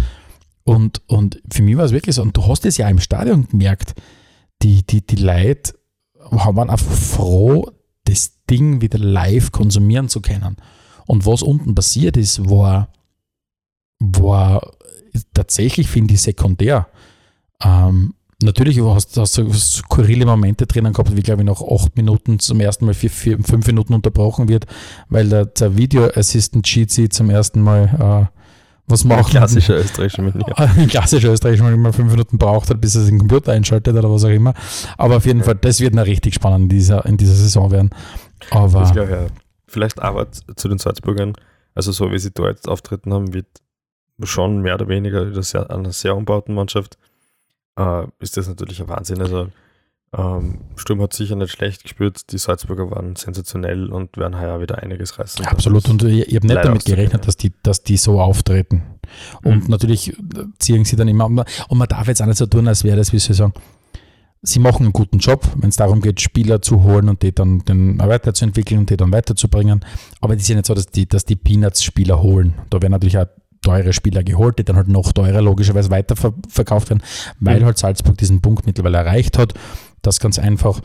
Speaker 3: und, und für mich war es wirklich so, und du hast es ja im Stadion gemerkt, die, die, die Leute waren einfach froh, das Ding wieder live konsumieren zu können. Und was unten passiert ist, war, war tatsächlich, finde ich, sekundär. Ähm, natürlich hast du hast du skurrile Momente drinnen gehabt, wie glaube ich nach acht Minuten zum ersten Mal vier, vier, fünf Minuten unterbrochen wird, weil der, der Video Assistant Cheatsy zum ersten Mal äh, was macht.
Speaker 2: Klassischer österreichischer Manier.
Speaker 3: Ein klassischer Österreicher, weil immer fünf Minuten braucht hat, bis er den Computer einschaltet oder was auch immer. Aber auf jeden Fall, das wird noch richtig spannend in dieser, in dieser Saison werden. Aber
Speaker 2: Das glaube ja. Vielleicht aber zu den Salzburgern, also so wie sie da jetzt auftreten haben, wird schon mehr oder weniger sehr, einer sehr umbauten Mannschaft, äh, ist das natürlich ein Wahnsinn. Also ähm, Sturm hat sicher nicht schlecht gespielt, die Salzburger waren sensationell und werden heuer wieder einiges reißen.
Speaker 3: Ja, Absolut. Und ich, ich habe nicht damit gerechnet, dass die, dass die so auftreten. Und
Speaker 2: Mhm.
Speaker 3: natürlich äh, ziehen sie dann immer. Und man darf jetzt auch nicht so tun, als wäre das, wie soll ich sagen, sie machen einen guten Job, wenn es darum geht, Spieler zu holen und die dann, dann weiterzuentwickeln und die dann weiterzubringen. Aber ist ja nicht so, dass die, dass die Peanuts-Spieler holen. Da werden natürlich auch teure Spieler geholt, die dann halt noch teurer logischerweise weiterverkauft werden, weil
Speaker 2: Mhm.
Speaker 3: halt Salzburg diesen Punkt mittlerweile erreicht hat. Das ganz einfach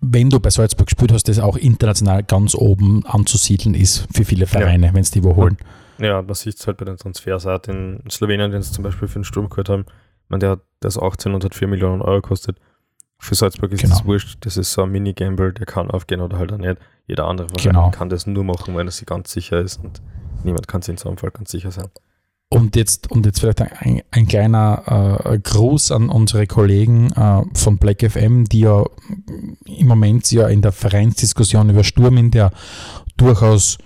Speaker 3: wenn du bei Salzburg gespielt hast, das auch international ganz oben anzusiedeln ist für viele Vereine, wenn es die wo holen.
Speaker 2: Ja, man sieht es halt bei den Transfers auch. Den Slowenien, den sie zum Beispiel für den Sturm geholt haben, meine, der hat das 18 und hat 4 Millionen Euro gekostet. Für Salzburg ist
Speaker 3: Genau.
Speaker 2: das wurscht. Das ist so ein Mini-Gamble, der kann aufgehen oder halt auch nicht. Jeder andere Verein
Speaker 3: Genau.
Speaker 2: kann das nur machen, wenn er sich ganz sicher ist und niemand kann sich in so einem Fall ganz sicher sein.
Speaker 3: Und jetzt, und jetzt vielleicht ein, ein kleiner äh, Gruß an unsere Kollegen äh, von Black FM, die ja im Moment ja in der Vereinsdiskussion über Sturm in der durchaus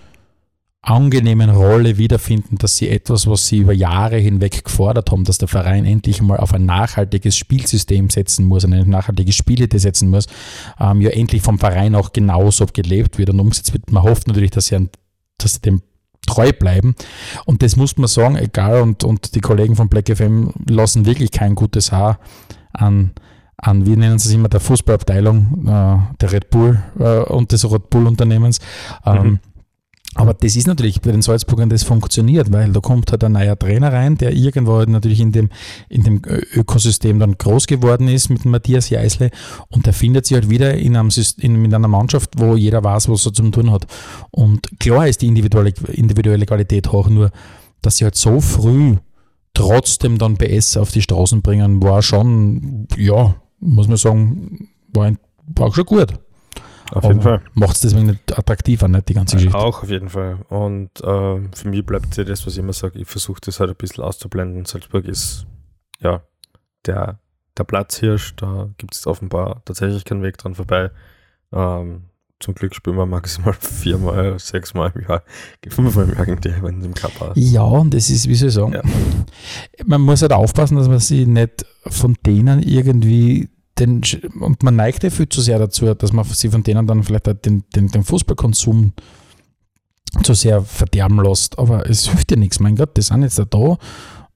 Speaker 3: angenehmen Rolle wiederfinden, dass sie etwas, was sie über Jahre hinweg gefordert haben, dass der Verein endlich mal auf ein nachhaltiges Spielsystem setzen muss, eine nachhaltige Spielidee setzen muss, ähm, ja endlich vom Verein auch genauso gelebt wird und umgesetzt wird. Man hofft natürlich, dass sie, an, dass sie dem treu bleiben. Und das muss man sagen, egal, und, und die Kollegen von Black FM lassen wirklich kein gutes Haar an, an wie nennen sie es immer, der Fußballabteilung äh, der Red Bull äh, und des Red Bull Unternehmens. Ähm,
Speaker 2: Mhm.
Speaker 3: Aber das ist natürlich bei den Salzburgern, das funktioniert, weil da kommt halt ein neuer Trainer rein, der irgendwo halt natürlich in dem, in dem Ö- Ökosystem dann groß geworden ist mit Matthias Jeißle und der findet sich halt wieder in einem in, mit einer Mannschaft, wo jeder weiß, was er zum tun hat. Und klar ist die individuelle, individuelle Qualität hoch, nur dass sie halt so früh trotzdem dann PS auf die Straßen bringen, war schon, ja, muss man sagen, war, ein, war schon gut.
Speaker 2: Auf jeden Fall.
Speaker 3: Macht es deswegen nicht attraktiver, nicht die ganze Geschichte.
Speaker 2: Auch auf jeden Fall. Und ähm, für mich bleibt ja das, was ich immer sage, ich versuche das halt ein bisschen auszublenden. Salzburg ist ja der, der Platzhirsch, da gibt es offenbar tatsächlich keinen Weg dran vorbei. Ähm, zum Glück spielen wir maximal viermal, sechsmal im Jahr, fünfmal im Jahr gegen die, wenn sie im Cup haben.
Speaker 3: Ja, und das ist, wie soll ich sagen,
Speaker 2: Ja.
Speaker 3: man muss halt aufpassen, dass man sich nicht von denen irgendwie den, und man neigt ja viel zu sehr dazu, dass man sich von denen dann vielleicht den, den, den Fußballkonsum zu sehr verderben lässt. Aber es hilft ja nichts, mein Gott, die sind jetzt da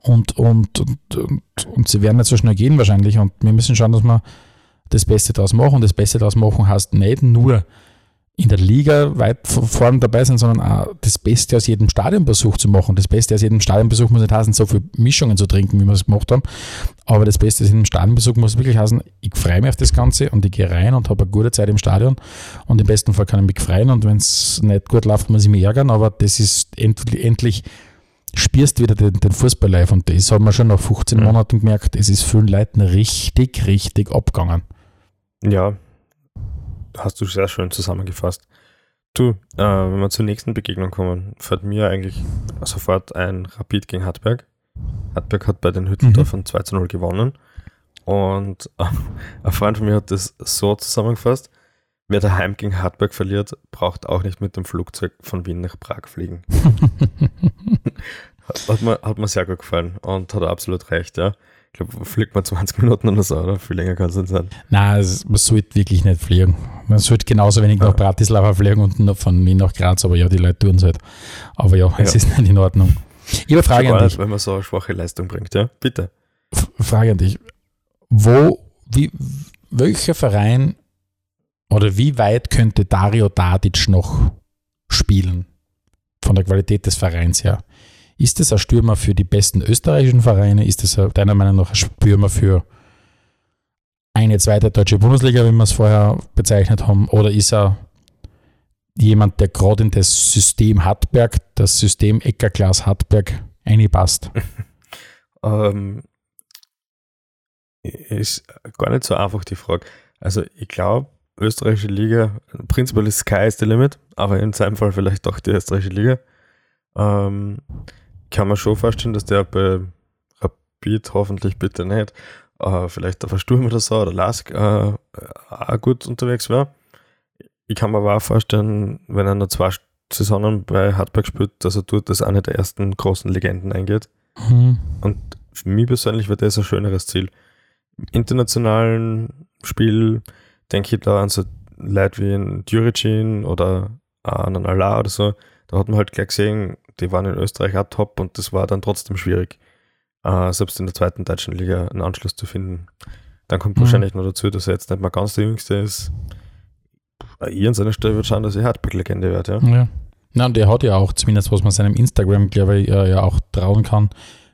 Speaker 3: und, und, und, und, und sie werden nicht so schnell gehen wahrscheinlich. Und wir müssen schauen, dass wir das Beste daraus machen. Und das Beste daraus machen heißt nicht nur in der Liga weit vorn dabei sein, sondern auch das Beste aus jedem Stadionbesuch zu machen. Das Beste aus jedem Stadionbesuch muss nicht heißen, so viele Mischungen zu trinken, wie wir es gemacht haben. Aber das Beste aus jedem Stadionbesuch muss wirklich heißen, ich freue mich auf das Ganze und ich gehe rein und habe eine gute Zeit im Stadion. Und im besten Fall kann ich mich freuen und wenn es nicht gut läuft, muss ich mich ärgern. Aber das ist endlich, endlich spürst wieder den, den Fußball live und das haben wir schon nach 15
Speaker 2: Mhm.
Speaker 3: Monaten gemerkt, es ist vielen Leuten richtig, richtig abgegangen.
Speaker 2: Ja, hast du sehr schön zusammengefasst. Du, äh, wenn wir zur nächsten Begegnung kommen, fällt mir eigentlich sofort ein Rapid gegen Hartberg. Hartberg hat bei den Hüttendorfern 2 zu 0 gewonnen. Und äh, ein Freund von mir hat das so zusammengefasst: Wer daheim gegen Hartberg verliert, braucht auch nicht mit dem Flugzeug von Wien nach Prag fliegen. Hat mir, hat mir sehr gut gefallen und hat absolut recht, ja. Ich glaube, fliegt man 20 Minuten oder so, oder? Viel länger kann es nicht sein.
Speaker 3: Nein, es, man sollte wirklich nicht fliegen. Man sollte genauso wenig
Speaker 2: Ja.
Speaker 3: nach Bratislava fliegen und noch von Wien nach Graz, aber ja, die Leute tun es halt. Aber ja, es
Speaker 2: Ja.
Speaker 3: ist nicht in Ordnung. Ich habe Frage an dich.
Speaker 2: nicht, wenn man so eine schwache Leistung bringt, ja. Bitte.
Speaker 3: Frage an dich. Wo, wie, welcher Verein oder wie weit könnte Dario Tadic noch spielen? Von der Qualität des Vereins her. Ist es ein Stürmer für die besten österreichischen Vereine? Ist ein- deiner Meinung nach ein Stürmer für eine zweite deutsche Bundesliga, wie wir es vorher bezeichnet haben? Oder ist er jemand, der gerade in das System Hartberg, das System Eckerglas Hartberg einpasst?
Speaker 2: Ähm, ist gar nicht so einfach die Frage. Also ich glaube, österreichische Liga, prinzipiell ist Sky is the limit, aber in seinem Fall vielleicht doch die österreichische Liga. Ähm, kann man schon vorstellen, dass der bei Rapid hoffentlich bitte nicht, äh, vielleicht auf Sturm oder so oder Lask äh, auch gut unterwegs wäre. Ich kann mir aber auch vorstellen, wenn er noch zwei Saisonen bei Hartberg spielt, dass er dort als eine der ersten großen Legenden eingeht.
Speaker 3: Hm.
Speaker 2: Und für mich persönlich wird das ein schöneres Ziel. Im internationalen Spiel denke ich da an so Leute wie ein Djuricin oder an einen Allah oder so. Da hat man halt gleich gesehen, die waren in Österreich auch top und das war dann trotzdem schwierig, äh, selbst in der zweiten deutschen Liga einen Anschluss zu finden. Dann kommt
Speaker 3: Mhm.
Speaker 2: wahrscheinlich noch dazu, dass er jetzt nicht mal ganz der Jüngste ist. Äh, Ich an seiner Stelle würde schauen, dass er Hartberg-Legende wird, ja.
Speaker 3: Ja. Na, und er hat ja auch, zumindest was man seinem Instagram, glaube ich, äh, ja auch trauen kann,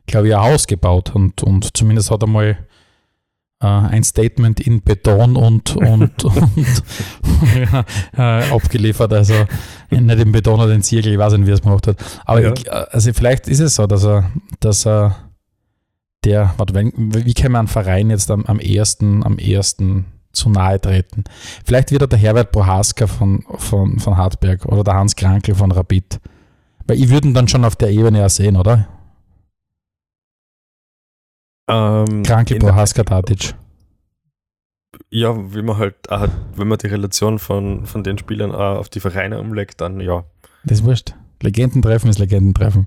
Speaker 3: glaube ich, ein Haus gebaut und, und zumindest hat er mal ein Statement in Beton und, und, und ja, äh, abgeliefert. Also nicht in Beton oder in Zirkel, ich weiß nicht, wie er es gemacht hat. Aber
Speaker 2: Ja.
Speaker 3: ich, äh, also vielleicht ist es so, dass er, dass er der, warte, wenn, wie kann man einen Verein jetzt am, am ersten, am ersten zu nahe treten? Vielleicht wird er der Herbert Prohaska von, von, von Hartberg oder der Hans Krankel von Rapid. Weil ich würde ihn dann schon auf der Ebene auch sehen, oder?
Speaker 2: Ähm, der-
Speaker 3: Prohaska, Tadic.
Speaker 2: Ja, wie man halt, auch, wenn man die Relation von, von den Spielern auf die Vereine umlegt, dann ja.
Speaker 3: Das ist wurscht. Legendentreffen ist Legendentreffen.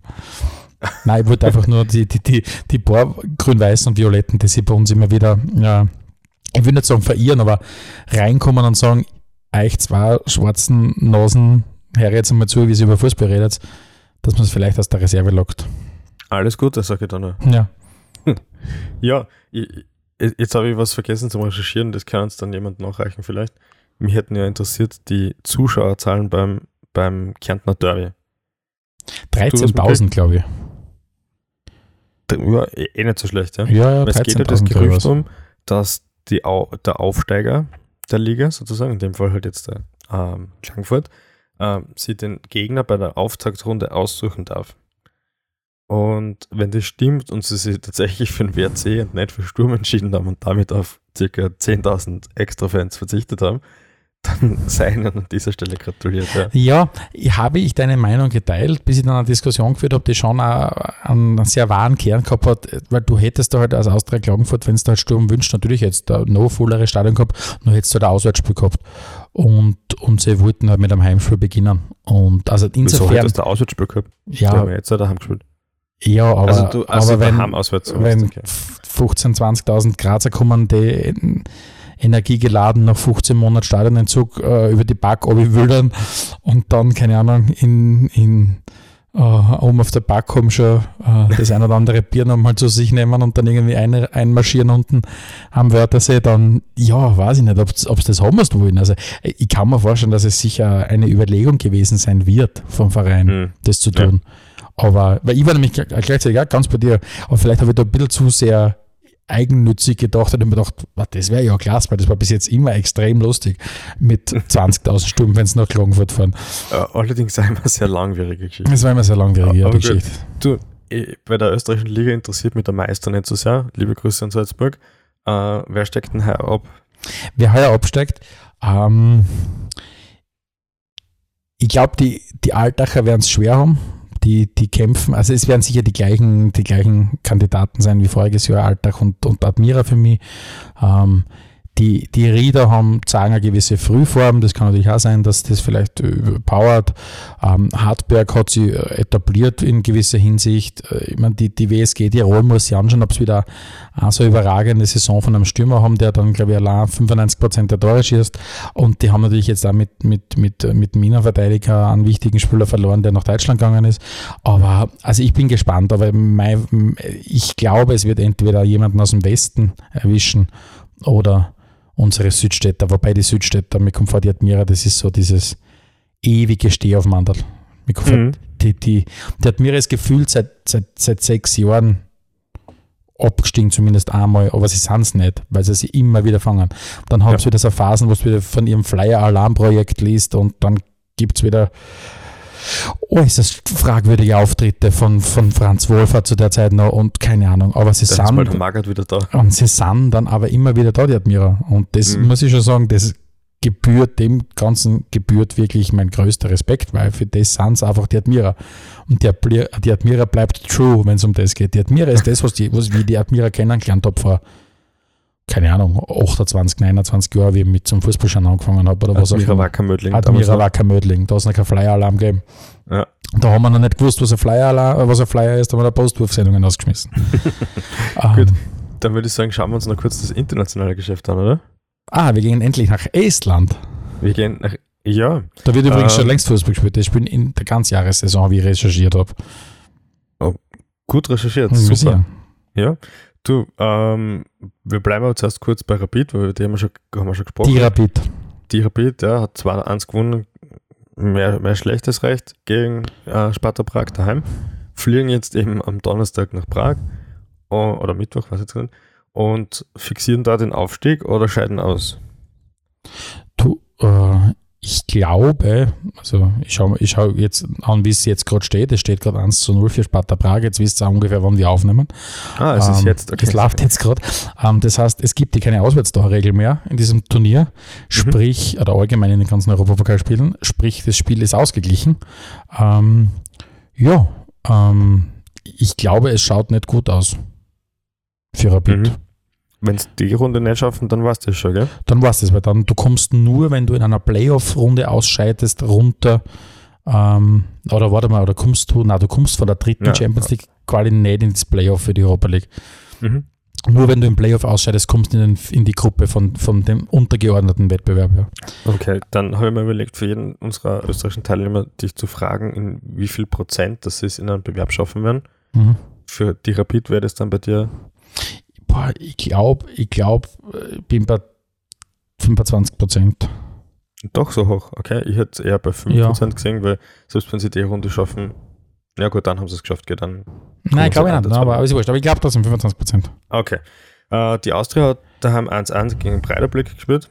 Speaker 3: Nein, ich wollte einfach nur die, die, die, die paar grün-weißen und violetten, die sie bei uns immer wieder, ja, ich will nicht sagen verirren, aber reinkommen und sagen, euch zwei schwarzen Nasen, höre jetzt einmal zu, wie sie über Fußball redet, dass man es vielleicht aus der Reserve lockt.
Speaker 2: Alles Gute, sage ich dann. auch.
Speaker 3: Ja.
Speaker 2: Ja, ich, jetzt habe ich was vergessen zum Recherchieren, das kann uns dann jemand nachreichen vielleicht. Mich hätten ja interessiert die Zuschauerzahlen beim, beim Kärntner Derby. du was
Speaker 3: 13.000, glaube ich.
Speaker 2: Ja, eh eh nicht so schlecht, ja.
Speaker 3: Ja, ja,
Speaker 2: es geht ja das
Speaker 3: 13.000, glaube ich,
Speaker 2: Gerücht um, dass die, Au der Aufsteiger der Liga, sozusagen, in dem Fall halt jetzt der ähm, Klagenfurt, ähm, sie den Gegner bei der Auftaktrunde aussuchen darf. Und wenn das stimmt und sie sich tatsächlich für den WRC und nicht für Sturm entschieden haben und damit auf ca. 10.000 Extra-Fans verzichtet haben, dann sei ihnen an dieser Stelle gratuliert. Ja.
Speaker 3: Ja, ich- habe ich deine Meinung geteilt, bis ich dann eine Diskussion geführt habe, die schon einen sehr wahren Kern gehabt hat, weil du hättest da halt als Austria Klagenfurt, wenn es da halt Sturm wünscht, natürlich jetzt da noch vollere Stadion gehabt, nur hättest du halt ein Auswärtsspiel gehabt. Und, und sie wollten halt mit einem Heimspiel beginnen. Und also
Speaker 2: Wieso
Speaker 3: insofern,
Speaker 2: hättest du Auswärtsspiel gehabt? Die haben
Speaker 3: ja,
Speaker 2: jetzt halt daheim gespielt.
Speaker 3: Ja, aber,
Speaker 2: also du, also
Speaker 3: aber wenn, wenn
Speaker 2: okay.
Speaker 3: 15.000, 20.000 Grazer kommen, die energiegeladen nach 15 Monaten Stadionentzug äh, über die Park wildern und dann, keine Ahnung, in, in äh, oben auf der Park kommen schon äh, das ein oder andere Bier nochmal zu sich nehmen und dann irgendwie ein, einmarschieren unten am Wörthersee, dann, ja, weiß ich nicht, ob sie das haben wirst wollen. Also ich kann mir vorstellen, dass es sicher eine Überlegung gewesen sein wird vom Verein
Speaker 2: Hm.
Speaker 3: das zu
Speaker 2: Ja.
Speaker 3: Aber, weil ich war nämlich gl- gleichzeitig auch ganz bei dir, aber vielleicht habe ich da ein bisschen zu sehr eigennützig gedacht und hab mir gedacht, "Wa, das wäre ja klasse, weil das war bis jetzt immer extrem lustig mit 20.000 Stunden, wenn sie nach Klagenfurt fahren.
Speaker 2: Allerdings immer sehr langwierige Geschichte.
Speaker 3: Das war immer sehr langwierig, ja,
Speaker 2: gut.
Speaker 3: Geschichte.
Speaker 2: Du, ich, bei der österreichischen Liga interessiert mich der Meister nicht so sehr. Liebe Grüße an Salzburg. Äh, wer steckt denn heuer ab?
Speaker 3: Wer heuer absteigt, ähm, ich glaube, die, die Altacher werden es schwer haben. Die, die kämpfen, also es werden sicher die gleichen, die gleichen Kandidaten sein wie voriges Jahr, Altach und, und Admira für mich. Ähm, die, die Rieder haben, zeigen eine gewisse Frühform, das kann natürlich auch sein, dass das vielleicht überpowert. Ähm, Hartberg hat sich äh, etabliert in gewisser Hinsicht. Äh, ich meine, die, die WSG Tirol muss sich anschauen, ob sie wieder eine so überragende Saison von einem Stürmer haben, der dann, glaube ich, allein 95% der Tore schießt. Und die haben natürlich jetzt auch mit, mit, mit, mit Mina-Verteidiger einen wichtigen Spieler verloren, der nach Deutschland gegangen ist. Aber, also ich bin gespannt, aber mein, ich glaube, es wird entweder jemanden aus dem Westen erwischen oder unsere Südstädter, wobei die Südstädter, mir kommt vor, die Admira, das ist so dieses ewige Steh auf. Mir kommt mhm. vor, die, die, die Admira ist gefühlt seit, seit, seit sechs Jahren abgestiegen, zumindest einmal, aber sie sind es nicht, weil sie sie immer wieder fangen. Dann haben ja. sie wieder so Phasen, wo es wieder von ihrem Flyer-Alarm-Projekt liest und dann gibt es wieder äußerst oh, fragwürdige Auftritte von, von Franz Wohlfahrt zu der Zeit noch und keine Ahnung. Aber sie
Speaker 2: sind. wieder da.
Speaker 3: Und sie sind dann aber immer wieder da, die Admira. Und das mhm. muss ich schon sagen, das gebührt dem Ganzen gebührt wirklich mein größter Respekt, weil für das sind es einfach die Admira. Und die, die Admira bleibt true, wenn es um das geht. Die Admira ist das, was, die, was wir die Admira kennengelernt haben vor keine Ahnung, 28, 29 Jahre, wie ich mit zum Fußballschein angefangen habe oder was
Speaker 2: auch immer. Wackermödling.
Speaker 3: Admira Wackermödling. Da ist noch kein Flyer-Alarm gegeben. Ja. Da haben wir noch nicht gewusst, was ein Flyer, was ein Flyer ist, da haben wir da Postwurfsendungen ausgeschmissen.
Speaker 2: um, Gut, ähm. dann würde ich sagen, schauen wir uns noch kurz das internationale Geschäft an, oder?
Speaker 3: Ah, wir gehen endlich nach Estland.
Speaker 2: Wir gehen nach, ja.
Speaker 3: Da wird übrigens ähm, schon längst Fußball gespielt. Ich bin in der ganzen Jahressaison, wie ich recherchiert habe.
Speaker 2: Oh, gut recherchiert, super. Ja, Du, ähm, wir bleiben aber zuerst kurz bei Rapid, weil die haben wir schon, haben wir schon gesprochen.
Speaker 3: Die Rapid.
Speaker 2: Die Rapid, ja, hat 2-1 gewonnen, mehr, mehr schlechtes Recht gegen äh, Sparta Prag daheim. Fliegen jetzt eben am Donnerstag nach Prag oder Mittwoch, was jetzt drin, und fixieren da den Aufstieg oder scheiden aus?
Speaker 3: Du, äh, ich glaube, also ich schaue ich schau jetzt an, wie es jetzt gerade steht. Es steht gerade 1 zu 0 für Sparta Prag. Jetzt wisst ihr ungefähr, wann wir aufnehmen.
Speaker 2: Ah, es ähm, ist jetzt.
Speaker 3: Okay. Es läuft jetzt gerade. Ähm, das heißt, es gibt keine Auswärtstorregel mehr in diesem Turnier. Mhm. Sprich, mhm. oder allgemein in den ganzen Europapokalspielen. Sprich, das Spiel ist ausgeglichen. Ähm, ja, ähm, ich glaube, es schaut nicht gut aus für Rapid. Mhm.
Speaker 2: Wenn es die Runde nicht schaffen, dann war es das schon, gell?
Speaker 3: Dann war es das, weil dann du kommst nur, wenn du in einer Playoff-Runde ausscheidest, runter. Ähm, oder warte mal, oder kommst du, na, du kommst von der dritten ja. Champions League quasi nicht ins Playoff für die Europa League. Mhm. Nur wenn du im Playoff ausscheidest, kommst du in, in, die Gruppe von, von dem untergeordneten Wettbewerb. Ja.
Speaker 2: Okay, dann habe ich mir überlegt, für jeden unserer österreichischen Teilnehmer dich zu fragen, in wie viel Prozent das ist in einem Bewerb schaffen werden. Mhm. Für die Rapid wäre das dann bei dir
Speaker 3: Boah, ich glaube, ich glaube, ich bin bei 25 Prozent.
Speaker 2: Doch so hoch, okay. Ich hätte es eher bei 5 ja. Prozent gesehen, weil selbst wenn sie die Runde schaffen, ja gut, dann haben sie es geschafft, geht dann.
Speaker 3: Nein, glaube ich nicht, no, aber, aber ist wurscht. Aber ich glaube, das sind 25 Prozent.
Speaker 2: Okay. Uh, die Austria hat daheim 1-1 gegen Breiterblick gespielt.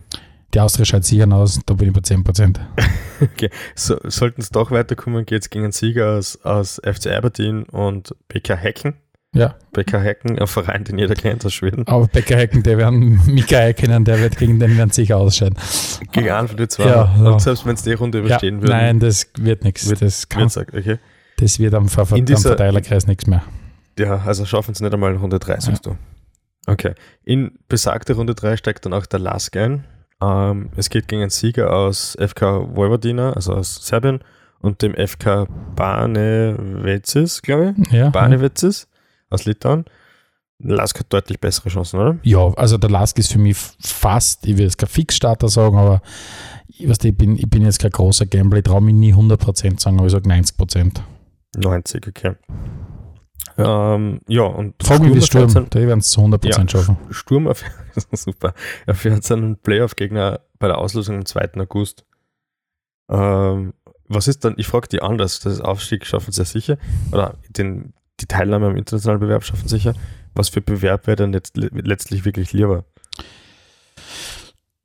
Speaker 3: Die Austria scheint sicher aus, da bin ich bei 10 Prozent.
Speaker 2: okay. So, Sollten es doch weiterkommen, geht es gegen einen Sieger aus, aus FC Aberdeen und BK Hecken.
Speaker 3: Ja.
Speaker 2: Becker Hecken, ein Verein, den jeder kennt aus Schweden.
Speaker 3: Aber Becker Hecken, der werden Mika kennen, der wird gegen den werden sicher ausscheiden.
Speaker 2: Gegen einen von den zwei. Ja, Und ja. selbst wenn es die Runde überstehen ja, würde.
Speaker 3: Nein, das wird nichts. Das, kann,
Speaker 2: sagt, okay.
Speaker 3: das wird am, Ver am Verteilerkreis nichts mehr.
Speaker 2: Ja, also schaffen es nicht einmal in Runde 3, sagst ja. du. Okay. In besagte Runde 3 steigt dann auch der Lask ein. Ähm, es geht gegen einen Sieger aus FK Vojvodina, also aus Serbien, und dem FK Banevecis, glaube ich.
Speaker 3: Ja,
Speaker 2: Banevecis aus Litauen. Lask hat deutlich bessere Chancen, oder?
Speaker 3: Ja, also der Lask ist für mich fast, ich will jetzt kein Fixstarter sagen, aber ich, weiß, ich, bin, ich bin jetzt kein großer Gambler, ich traue mich nie 100% sagen, aber ich sage 90%.
Speaker 2: 90, okay. Ähm, ja, und
Speaker 3: Frag mich, wie Sturm, sein, die werden es zu 100% ja, schaffen.
Speaker 2: Sturm, super, erfährt seinen Playoff-Gegner bei der Auslösung am 2. August. Ähm, was ist dann, ich frage die anders, das Aufstieg schaffen sie ja sicher, oder den, die Teilnahme am internationalen Bewerb schaffen sicher. Was für Bewerb wäre dann jetzt letztlich wirklich lieber?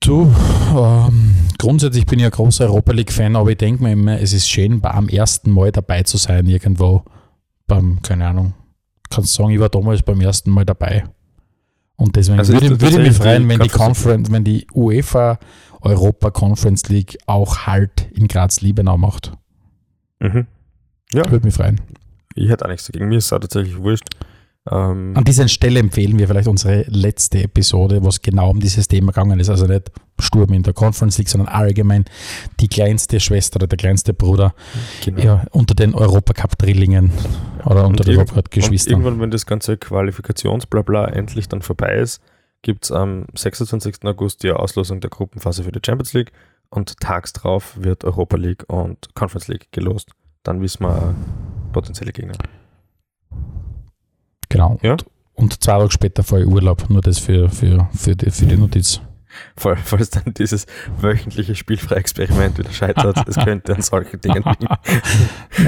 Speaker 3: Du, ähm, grundsätzlich bin ich ein großer Europa League-Fan, aber ich denke mir immer, es ist schön, beim ersten Mal dabei zu sein, irgendwo. Beim, keine Ahnung, kannst sagen, ich war damals beim ersten Mal dabei. Und deswegen also würde, würde ich mich freuen, wenn die Conference, wenn die UEFA Europa Conference League auch Halt in Graz-Liebenau macht.
Speaker 2: Mhm.
Speaker 3: Ja. Würde mich freuen
Speaker 2: ich hätte auch nichts dagegen. Mir ist es auch tatsächlich wurscht. Ähm,
Speaker 3: An dieser Stelle empfehlen wir vielleicht unsere letzte Episode, wo es genau um dieses Thema gegangen ist. Also nicht Sturm in der Conference League, sondern allgemein die kleinste Schwester oder der kleinste Bruder
Speaker 2: genau.
Speaker 3: ja, unter den Europacup-Drillingen oder unter den Europacup-Geschwistern.
Speaker 2: irgendwann, wenn das ganze Qualifikationsblabla endlich dann vorbei ist, gibt es am 26. August die Auslosung der Gruppenphase für die Champions League und tags drauf wird Europa League und Conference League gelost. Dann wissen wir potenzielle Gegner.
Speaker 3: Genau.
Speaker 2: Ja.
Speaker 3: Und, und zwei Tage später vor Urlaub, nur das für, für, für, die, für die Notiz.
Speaker 2: Fall- Falls dann dieses wöchentliche Spielfrei-Experiment wieder scheitert, es könnte an solchen Dingen liegen.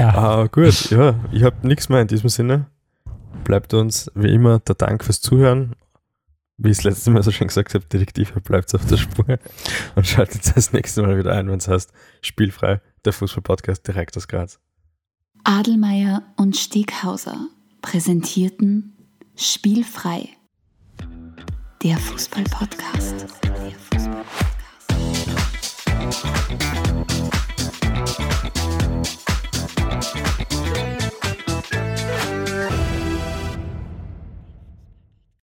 Speaker 2: Ah, gut, ja, ich habe nichts mehr in diesem Sinne. Bleibt uns wie immer der Dank fürs Zuhören. Wie ich es letztes Mal so schon gesagt habe, Detektive bleibt auf der Spur und schaltet das nächste Mal wieder ein, wenn es heißt Spielfrei, der Fußball-Podcast direkt aus Graz.
Speaker 1: Adelmeier und Steghauser präsentierten Spielfrei. Der Fußball-Podcast. Fußball